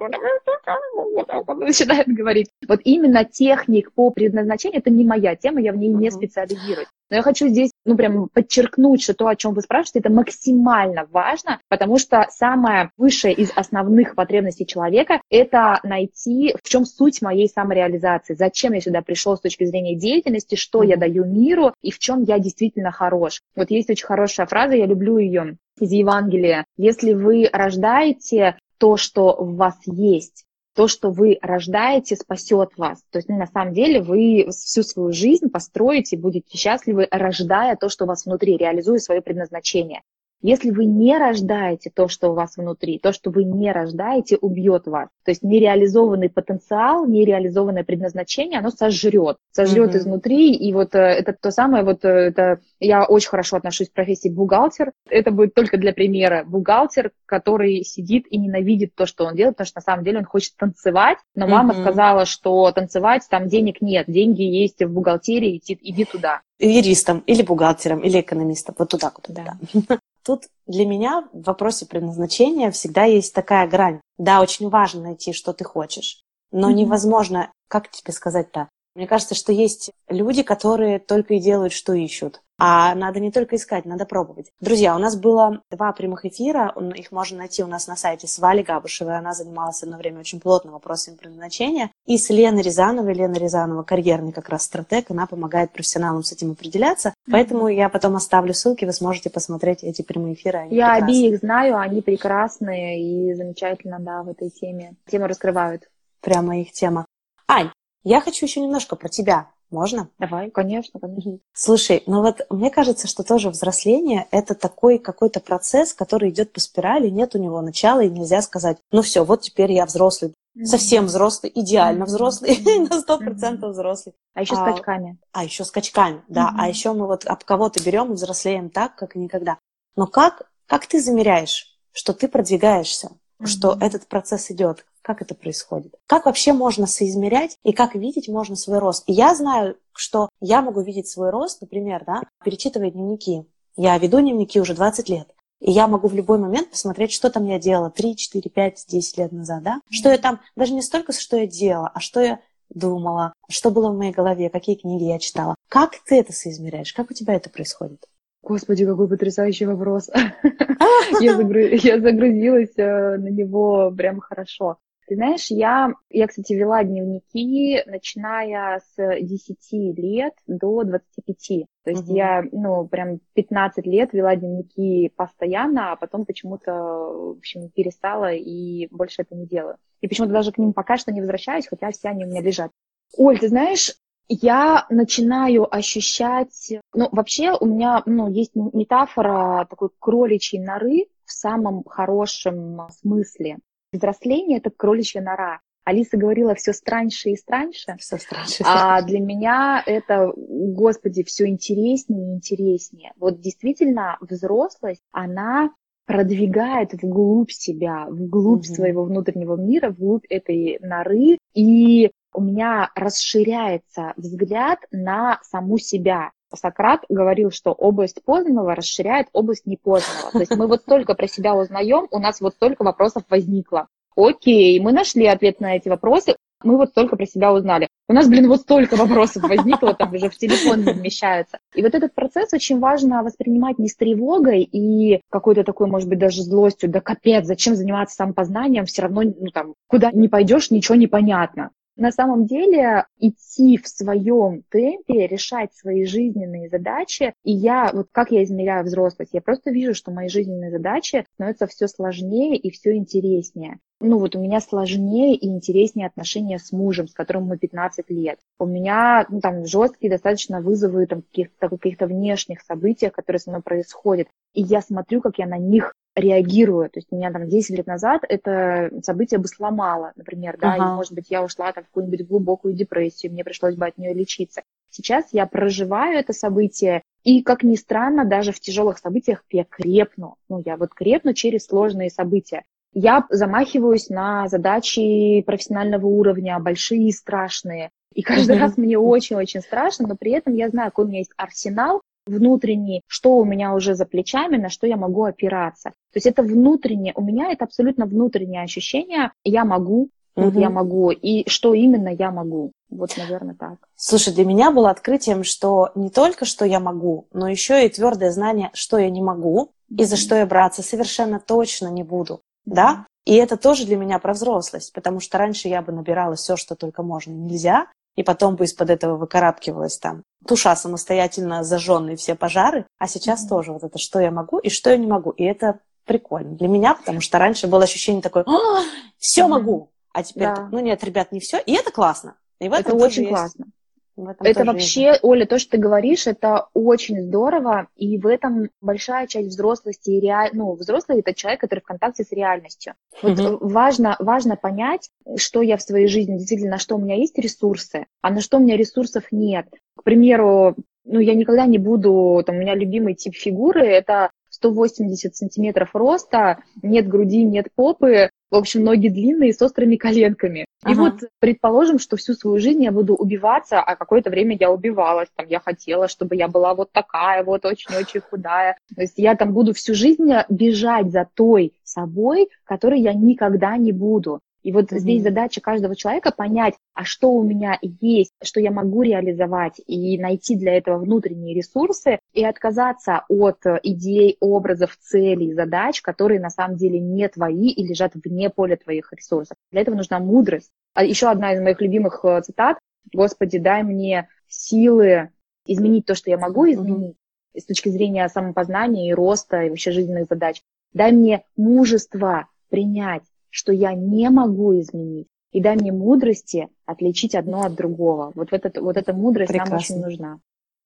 начинает говорить. Вот именно техник по предназначению, это не моя тема, я в ней не специализируюсь. Но я хочу здесь, ну, прям подчеркнуть, что то, о чем вы спрашиваете, это максимально важно, потому что самое высшее из основных потребностей человека – это найти, в чем суть моей самореализации, зачем я сюда пришел с точки зрения деятельности, что я даю миру и в чем я действительно хорош. Вот есть очень хорошая фраза, я люблю ее из Евангелия. Если вы рождаете то, что в вас есть, то, что вы рождаете, спасет вас. То есть ну, на самом деле вы всю свою жизнь построите, будете счастливы, рождая то, что у вас внутри, реализуя свое предназначение. Если вы не рождаете то, что у вас внутри, то, что вы не рождаете, убьет вас. То есть нереализованный потенциал, нереализованное предназначение, оно сожрет, сожрет mm-hmm. изнутри. И вот э, это то самое, вот э, это я очень хорошо отношусь к профессии бухгалтер. Это будет только для примера. Бухгалтер, который сидит и ненавидит то, что он делает, потому что на самом деле он хочет танцевать, но мама mm-hmm. сказала, что танцевать там денег нет, деньги есть в бухгалтерии, иди, иди туда юристом или бухгалтером или экономистом. Вот туда, куда. Да. Тут для меня в вопросе предназначения всегда есть такая грань. Да, очень важно найти, что ты хочешь, но mm-hmm. невозможно, как тебе сказать-то? Мне кажется, что есть люди, которые только и делают, что ищут. А надо не только искать, надо пробовать. Друзья, у нас было два прямых эфира, их можно найти у нас на сайте с Валей Габушевой, она занималась одно время очень плотно вопросами предназначения, и с Леной Рязановой, Лена Рязанова, карьерный как раз стратег, она помогает профессионалам с этим определяться, mm-hmm. поэтому я потом оставлю ссылки, вы сможете посмотреть эти прямые эфиры. Они я прекрасные. обеих знаю, они прекрасные и замечательно, да, в этой теме. Тему раскрывают. Прямо их тема. Ань, я хочу еще немножко про тебя. Можно? Давай, конечно, конечно. Слушай, ну вот мне кажется, что тоже взросление – это такой какой-то процесс, который идет по спирали, нет у него начала, и нельзя сказать, ну все, вот теперь я взрослый, совсем взрослый, идеально взрослый, на сто процентов взрослый. А еще а, скачками. А еще скачками, да. А еще мы вот об кого-то берем и взрослеем так, как никогда. Но как, как ты замеряешь, что ты продвигаешься, что этот процесс идет? Как это происходит? Как вообще можно соизмерять и как видеть можно свой рост? И я знаю, что я могу видеть свой рост, например, да, перечитывая дневники. Я веду дневники уже 20 лет. И я могу в любой момент посмотреть, что там я делала 3, 4, 5, 10 лет назад, да? Что я там, даже не столько, что я делала, а что я думала, что было в моей голове, какие книги я читала. Как ты это соизмеряешь? Как у тебя это происходит? Господи, какой потрясающий вопрос. Я загрузилась э, на него прям хорошо. Ты знаешь, я, я, кстати, вела дневники, начиная с 10 лет до 25. То есть угу. я, ну, прям 15 лет вела дневники постоянно, а потом почему-то, в общем, перестала и больше это не делаю. И почему-то даже к ним пока что не возвращаюсь, хотя все они у меня лежат. Оль, ты знаешь, я начинаю ощущать... Ну, вообще у меня ну, есть метафора такой кроличьей норы в самом хорошем смысле. Взросление — это кроличья нора. Алиса говорила все страньше и страньше. Все страньше. А для меня это, господи, все интереснее и интереснее. Вот действительно взрослость, она продвигает вглубь себя, вглубь mm-hmm. своего внутреннего мира, вглубь этой норы. И у меня расширяется взгляд на саму себя. Сократ говорил, что область познанного расширяет область непознанного. То есть мы вот только про себя узнаем, у нас вот столько вопросов возникло. Окей, мы нашли ответ на эти вопросы, мы вот только про себя узнали. У нас, блин, вот столько вопросов возникло, там уже в телефон не вмещается. И вот этот процесс очень важно воспринимать не с тревогой и какой-то такой, может быть, даже злостью, да капец, зачем заниматься самопознанием, все равно, ну там, куда не пойдешь, ничего не понятно. На самом деле идти в своем темпе, решать свои жизненные задачи. И я, вот как я измеряю взрослость, я просто вижу, что мои жизненные задачи становятся все сложнее и все интереснее. Ну вот у меня сложнее и интереснее отношения с мужем, с которым мы 15 лет. У меня ну, там жесткие достаточно вызовы там, каких-то каких внешних событиях, которые со мной происходят. И я смотрю, как я на них реагирую. То есть меня там 10 лет назад это событие бы сломало, например, да, ага. и, может быть, я ушла там в какую-нибудь глубокую депрессию, мне пришлось бы от нее лечиться. Сейчас я проживаю это событие, и, как ни странно, даже в тяжелых событиях я крепну. Ну, я вот крепну через сложные события. Я замахиваюсь на задачи профессионального уровня, большие и страшные. И каждый раз мне очень-очень страшно, но при этом я знаю, какой у меня есть арсенал, внутренний, что у меня уже за плечами, на что я могу опираться. То есть это внутреннее, у меня это абсолютно внутреннее ощущение, я могу, угу. вот я могу, и что именно я могу. Вот, наверное, так. Слушай, для меня было открытием, что не только что я могу, но еще и твердое знание, что я не могу, и за что я браться совершенно точно не буду. Да? И это тоже для меня про взрослость, потому что раньше я бы набирала все, что только можно, нельзя, и потом бы из-под этого выкарабкивалась там, туша самостоятельно зажженные все пожары, а сейчас mm-hmm. тоже вот это, что я могу и что я не могу. И это прикольно для меня, потому что раньше было ощущение такое, все mm-hmm. могу, а теперь, да. ну нет, ребят, не все, и это классно. И в этом это очень есть... Это вообще, есть. Оля, то, что ты говоришь, это очень здорово, и в этом большая часть взрослости и реаль... ну, взрослый это человек, который в контакте с реальностью. Вот mm-hmm. важно, важно понять, что я в своей жизни, действительно, на что у меня есть ресурсы, а на что у меня ресурсов нет. К примеру, ну, я никогда не буду, там, у меня любимый тип фигуры, это 180 сантиметров роста, нет груди, нет попы, в общем, ноги длинные с острыми коленками. Ага. И вот предположим, что всю свою жизнь я буду убиваться, а какое-то время я убивалась, там, я хотела, чтобы я была вот такая вот, очень-очень худая. То есть я там буду всю жизнь бежать за той собой, которой я никогда не буду. И вот mm-hmm. здесь задача каждого человека понять, а что у меня есть, что я могу реализовать, и найти для этого внутренние ресурсы, и отказаться от идей, образов, целей, задач, которые на самом деле не твои и лежат вне поля твоих ресурсов. Для этого нужна мудрость. А еще одна из моих любимых э, цитат «Господи, дай мне силы изменить то, что я могу изменить, mm-hmm. с точки зрения самопознания и роста, и вообще жизненных задач. Дай мне мужество принять что я не могу изменить. И дай мне мудрости отличить одно от другого. Вот, этот, вот эта мудрость Прекрасно. нам очень нужна.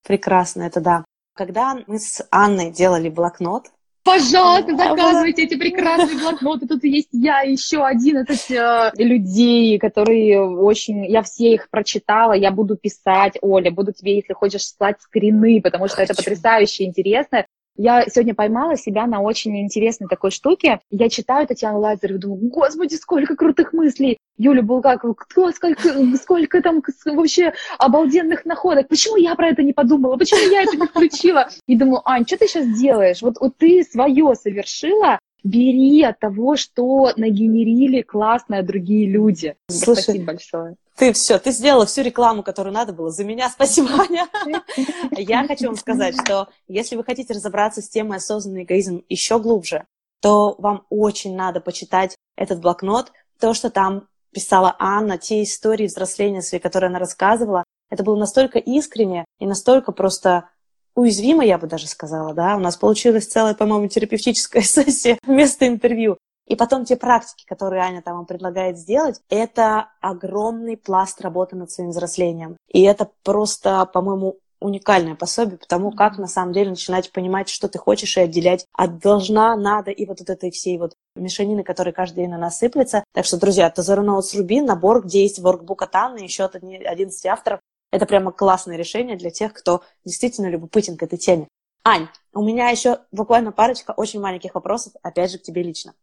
Прекрасно, это да. Когда мы с Анной делали блокнот, Пожалуйста, заказывайте эти прекрасные блокноты. Тут есть я, еще 11 э, людей, которые очень... Я все их прочитала, я буду писать, Оля, буду тебе, если хочешь, слать скрины, потому что Хочу. это потрясающе интересно. Я сегодня поймала себя на очень интересной такой штуке. Я читаю Татьяну Лазареву, думаю, господи, сколько крутых мыслей. Юля Булгакова, кто, сколько, сколько там вообще обалденных находок. Почему я про это не подумала? Почему я это не включила? И думаю, Ань, что ты сейчас делаешь? Вот, вот ты свое совершила, бери от того, что нагенерили классные другие люди. Слушай, Спасибо большое. Ты все, ты сделала всю рекламу, которую надо было за меня. Спасибо, Аня. Я хочу вам сказать, что если вы хотите разобраться с темой осознанный эгоизм еще глубже, то вам очень надо почитать этот блокнот, то, что там писала Анна, те истории взросления свои, которые она рассказывала. Это было настолько искренне и настолько просто уязвимо, я бы даже сказала, да. У нас получилась целая, по-моему, терапевтическая сессия вместо интервью. И потом те практики, которые Аня там вам предлагает сделать, это огромный пласт работы над своим взрослением. И это просто, по-моему, уникальное пособие по тому, как на самом деле начинать понимать, что ты хочешь и отделять от должна, надо и вот от этой всей вот мешанины, которые каждый день на нас сыплется. Так что, друзья, Тазора Ноутс Руби, набор, где есть воркбук от Анны, еще от 11 авторов. Это прямо классное решение для тех, кто действительно любопытен к этой теме. Ань, у меня еще буквально парочка очень маленьких вопросов, опять же, к тебе лично.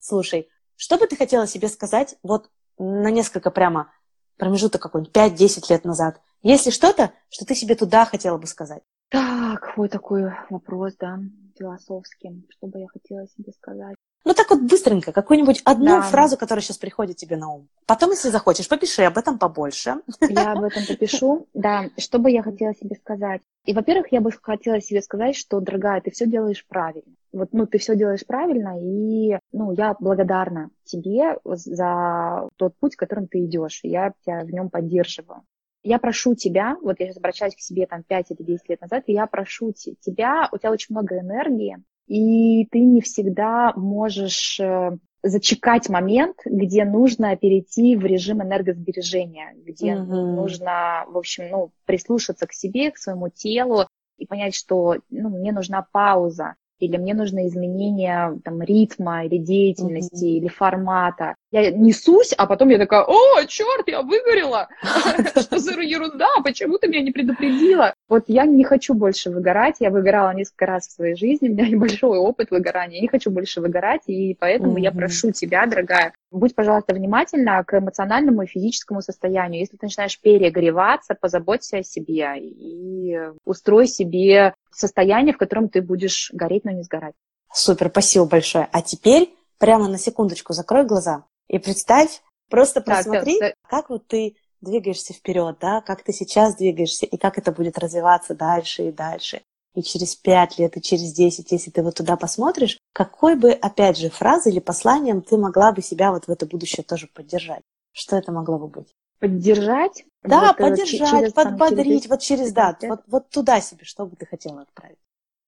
Слушай, что бы ты хотела себе сказать вот на несколько прямо промежуток какой-нибудь, 5-10 лет назад? Есть ли что-то, что ты себе туда хотела бы сказать? Так, вот такой вопрос, да. философски, что бы я хотела себе сказать. Ну так вот быстренько, какую-нибудь одну да. фразу, которая сейчас приходит тебе на ум. Потом, если захочешь, попиши об этом побольше. Я об этом попишу. Да, что бы я хотела себе сказать? И, во-первых, я бы хотела себе сказать, что, дорогая, ты все делаешь правильно. Вот, ну, ты все делаешь правильно, и, ну, я благодарна тебе за тот путь, которым ты идешь. Я тебя в нем поддерживаю. Я прошу тебя, вот я сейчас обращаюсь к себе там 5 или 10 лет назад, и я прошу тебя, у тебя очень много энергии, и ты не всегда можешь э, зачекать момент, где нужно перейти в режим энергосбережения, где mm-hmm. нужно, в общем, ну, прислушаться к себе, к своему телу и понять, что ну, мне нужна пауза, или мне нужно изменение там, ритма или деятельности mm-hmm. или формата. Я несусь, а потом я такая, о, черт, я выгорела! Что за ерунда? Почему ты меня не предупредила? Вот я не хочу больше выгорать. Я выгорала несколько раз в своей жизни, у меня небольшой опыт выгорания. Я не хочу больше выгорать, и поэтому я прошу тебя, дорогая, будь, пожалуйста, внимательна к эмоциональному и физическому состоянию. Если ты начинаешь перегреваться, позаботься о себе и устрой себе состояние, в котором ты будешь гореть, но не сгорать. Супер, спасибо большое. А теперь прямо на секундочку закрой глаза и представь, просто просмотри, так, как вот ты двигаешься вперед, да, как ты сейчас двигаешься, и как это будет развиваться дальше и дальше. И через пять лет, и через десять, если ты вот туда посмотришь, какой бы, опять же, фразой или посланием ты могла бы себя вот в это будущее тоже поддержать? Что это могло бы быть? Поддержать? Да, вот, э, поддержать, через, подбодрить, через... вот через, да, вот, вот туда себе, что бы ты хотела отправить?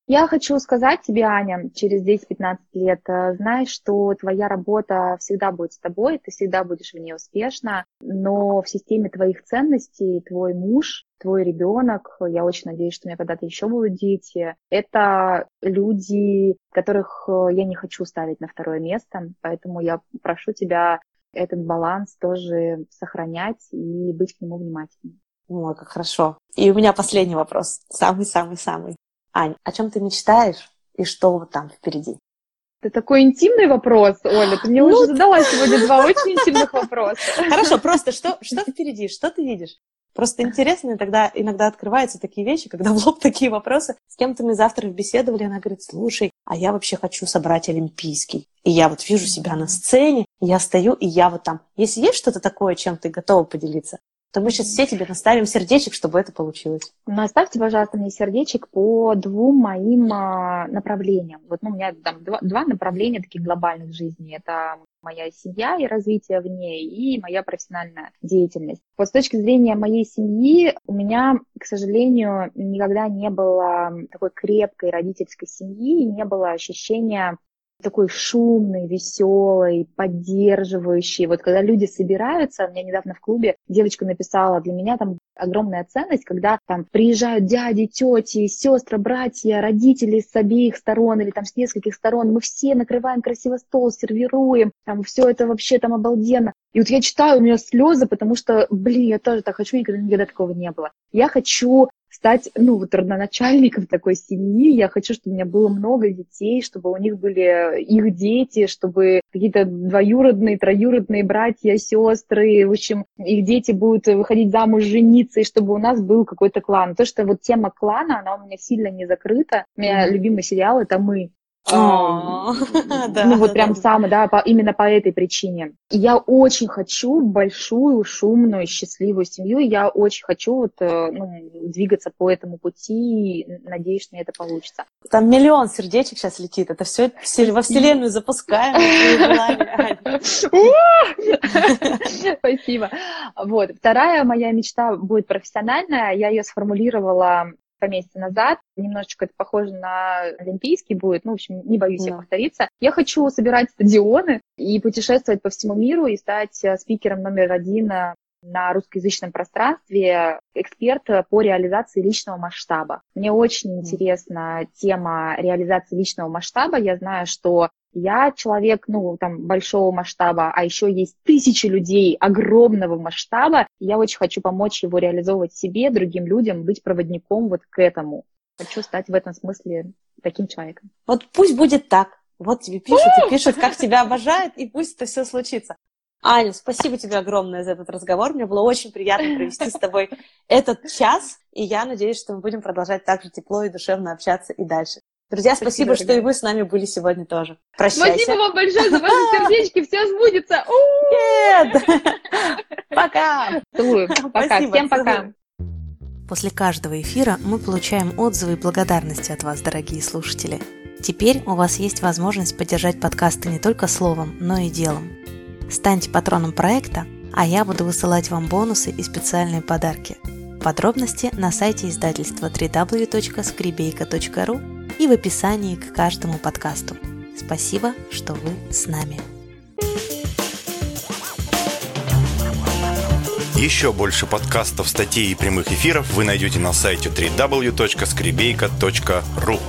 Я хочу сказать тебе, Аня, через 10-15 лет, э, знаешь, что твоя работа всегда будет с тобой, ты всегда будешь в ней успешна, но в системе твоих ценностей твой муж, твой ребенок, я очень надеюсь, что у меня когда-то еще будут дети, это люди, которых э, я не хочу ставить на второе место, поэтому я прошу тебя этот баланс тоже сохранять и быть к нему внимательным. Ой, как хорошо. И у меня последний вопрос, самый-самый-самый. Ань, о чем ты мечтаешь и что вот там впереди? Это такой интимный вопрос, Оля. Ты мне ну... уже задала сегодня два очень интимных вопроса. Хорошо, просто что, что впереди, что ты видишь? Просто интересно, тогда иногда открываются такие вещи, когда в лоб такие вопросы. С кем-то мы завтра беседовали, она говорит, слушай, а я вообще хочу собрать Олимпийский. И я вот вижу себя на сцене, я стою, и я вот там. Если есть что-то такое, чем ты готова поделиться, то мы сейчас все тебе наставим сердечек, чтобы это получилось. Наставьте, пожалуйста, мне сердечек по двум моим а, направлениям. Вот ну, у меня там два, два направления таких глобальных в жизни. Это моя семья и развитие в ней, и моя профессиональная деятельность. Вот с точки зрения моей семьи, у меня, к сожалению, никогда не было такой крепкой родительской семьи, не было ощущения такой шумный, веселый, поддерживающий. Вот когда люди собираются, у меня недавно в клубе девочка написала, для меня там огромная ценность, когда там приезжают дяди, тети, сестры, братья, родители с обеих сторон или там с нескольких сторон, мы все накрываем красиво стол, сервируем, там все это вообще там обалденно. И вот я читаю, у меня слезы, потому что, блин, я тоже так хочу, никогда, никогда такого не было. Я хочу стать, ну, вот родоначальником такой семьи. Я хочу, чтобы у меня было много детей, чтобы у них были их дети, чтобы какие-то двоюродные, троюродные братья, сестры, в общем, их дети будут выходить замуж, жениться, и чтобы у нас был какой-то клан. То, что вот тема клана, она у меня сильно не закрыта. У меня любимый сериал — это «Мы». Ну вот прям самый, да, именно по этой причине. Я очень хочу большую, шумную, счастливую семью. Я очень хочу вот, э, ну, двигаться по этому пути. Надеюсь, что мне это получится. Там миллион сердечек сейчас летит. Это все во Вселенную запускаем. Спасибо. Вот. Вторая моя мечта будет профессиональная. Я ее сформулировала несколько месяцев назад. Немножечко это похоже на олимпийский будет. Ну, в общем, не боюсь да. я повториться. Я хочу собирать стадионы и путешествовать по всему миру и стать э, спикером номер один э, на русскоязычном пространстве эксперт по реализации личного масштаба. Мне очень интересна тема реализации личного масштаба. Я знаю, что я человек, ну, там, большого масштаба, а еще есть тысячи людей огромного масштаба. И я очень хочу помочь его реализовывать себе, другим людям, быть проводником вот к этому. Хочу стать в этом смысле таким человеком. Вот пусть будет так. Вот тебе пишут и пишут, как тебя обожают, и пусть это все случится. Аня, спасибо тебе огромное за этот разговор. Мне было очень приятно провести с тобой этот час, и я надеюсь, что мы будем продолжать так же тепло и душевно общаться и дальше. Друзья, спасибо, спасибо что и вы с нами были сегодня тоже. Прощайся. Спасибо вам большое за ваши сердечки, все сбудется. Нет! Пока! Целую. Пока. Всем пока. После каждого эфира мы получаем отзывы и благодарности от вас, дорогие слушатели. Теперь у вас есть возможность поддержать подкасты не только словом, но и делом. Станьте патроном проекта, а я буду высылать вам бонусы и специальные подарки. Подробности на сайте издательства www.skribейка.ru и в описании к каждому подкасту. Спасибо, что вы с нами. Еще больше подкастов, статей и прямых эфиров вы найдете на сайте www.skribейка.ru